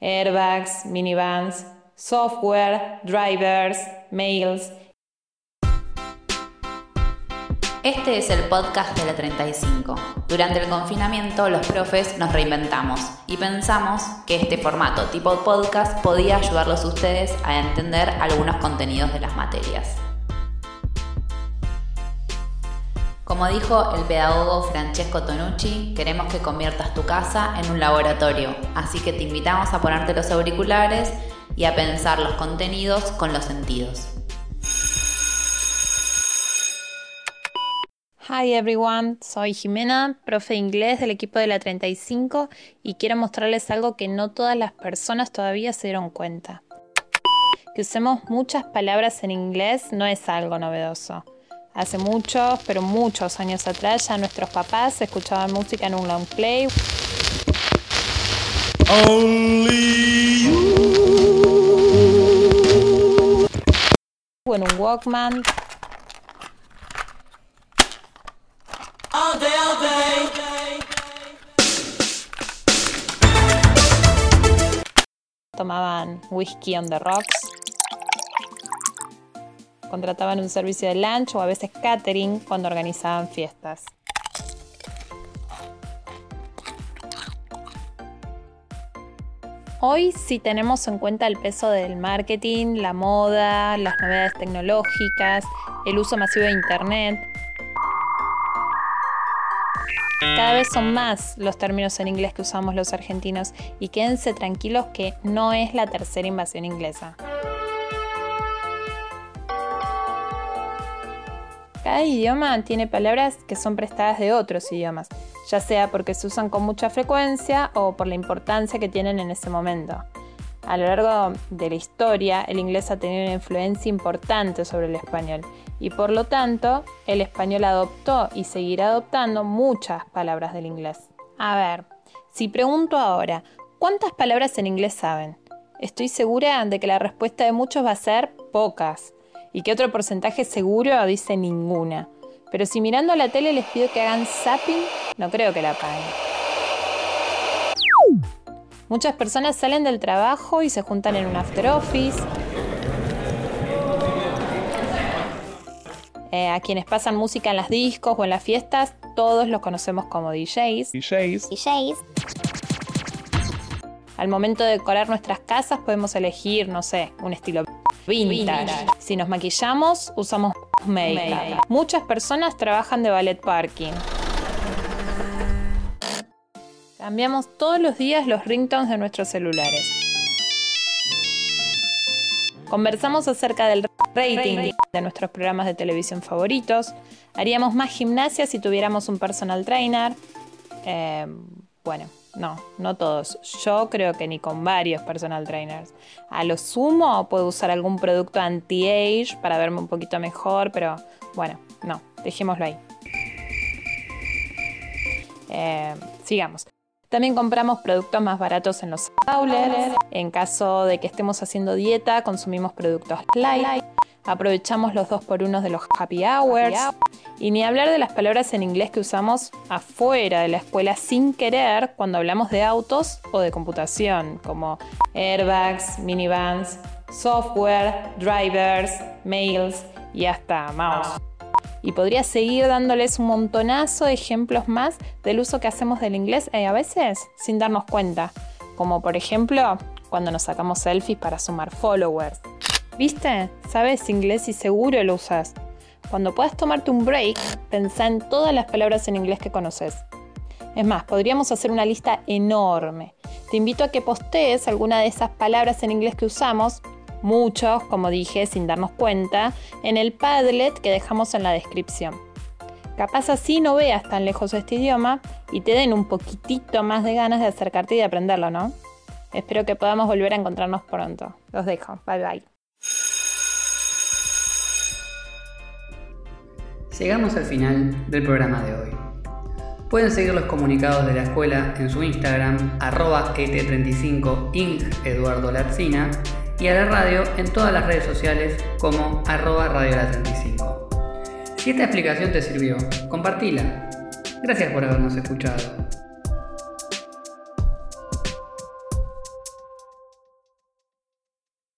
airbags, minivans, software, drivers, mails. Este es el podcast de la 35. Durante el confinamiento los profes nos reinventamos y pensamos que este formato tipo podcast podía ayudarlos a ustedes a entender algunos contenidos de las materias. Como dijo el pedagogo Francesco Tonucci, queremos que conviertas tu casa en un laboratorio, así que te invitamos a ponerte los auriculares y a pensar los contenidos con los sentidos. Hi everyone, soy Jimena, profe de inglés del equipo de la 35 y quiero mostrarles algo que no todas las personas todavía se dieron cuenta. Que usemos muchas palabras en inglés no es algo novedoso. Hace muchos, pero muchos años atrás ya nuestros papás escuchaban música en un long play. O en un Walkman. Tomaban whisky on the rocks contrataban un servicio de lunch o a veces catering cuando organizaban fiestas. Hoy si tenemos en cuenta el peso del marketing, la moda, las novedades tecnológicas, el uso masivo de Internet. Cada vez son más los términos en inglés que usamos los argentinos y quédense tranquilos que no es la tercera invasión inglesa. Cada idioma tiene palabras que son prestadas de otros idiomas, ya sea porque se usan con mucha frecuencia o por la importancia que tienen en ese momento. A lo largo de la historia, el inglés ha tenido una influencia importante sobre el español y por lo tanto, el español adoptó y seguirá adoptando muchas palabras del inglés. A ver, si pregunto ahora, ¿cuántas palabras en inglés saben? Estoy segura de que la respuesta de muchos va a ser pocas y que otro porcentaje seguro dice ninguna. Pero si mirando la tele les pido que hagan zapping, no creo que la paguen. Muchas personas salen del trabajo y se juntan en un after office. Eh, a quienes pasan música en las discos o en las fiestas, todos los conocemos como DJs. DJs. DJs. Al momento de decorar nuestras casas podemos elegir, no sé, un estilo vintage. Si nos maquillamos, usamos make Muchas personas trabajan de ballet parking. Cambiamos todos los días los ringtones de nuestros celulares. Conversamos acerca del rating de nuestros programas de televisión favoritos. Haríamos más gimnasia si tuviéramos un personal trainer. Eh, bueno, no, no todos. Yo creo que ni con varios personal trainers. A lo sumo puedo usar algún producto anti-age para verme un poquito mejor, pero bueno, no, dejémoslo ahí. Eh, sigamos. También compramos productos más baratos en los outlets. En caso de que estemos haciendo dieta, consumimos productos light. Aprovechamos los dos por uno de los happy hours. Y ni hablar de las palabras en inglés que usamos afuera de la escuela sin querer cuando hablamos de autos o de computación, como airbags, minivans, software, drivers, mails y hasta mouse. Y podría seguir dándoles un montonazo de ejemplos más del uso que hacemos del inglés eh, a veces sin darnos cuenta, como por ejemplo cuando nos sacamos selfies para sumar followers. ¿Viste? Sabes inglés y seguro lo usas. Cuando puedas tomarte un break, pensá en todas las palabras en inglés que conoces. Es más, podríamos hacer una lista enorme. Te invito a que postees alguna de esas palabras en inglés que usamos, muchos, como dije, sin darnos cuenta, en el Padlet que dejamos en la descripción. Capaz así no veas tan lejos este idioma y te den un poquitito más de ganas de acercarte y de aprenderlo, ¿no? Espero que podamos volver a encontrarnos pronto. Los dejo. Bye bye. Llegamos al final del programa de hoy. Pueden seguir los comunicados de la escuela en su Instagram, arroba et35 ing Eduardo Larzina, y a la radio en todas las redes sociales como arroba radio la 35. Si esta explicación te sirvió, compartila. Gracias por habernos escuchado.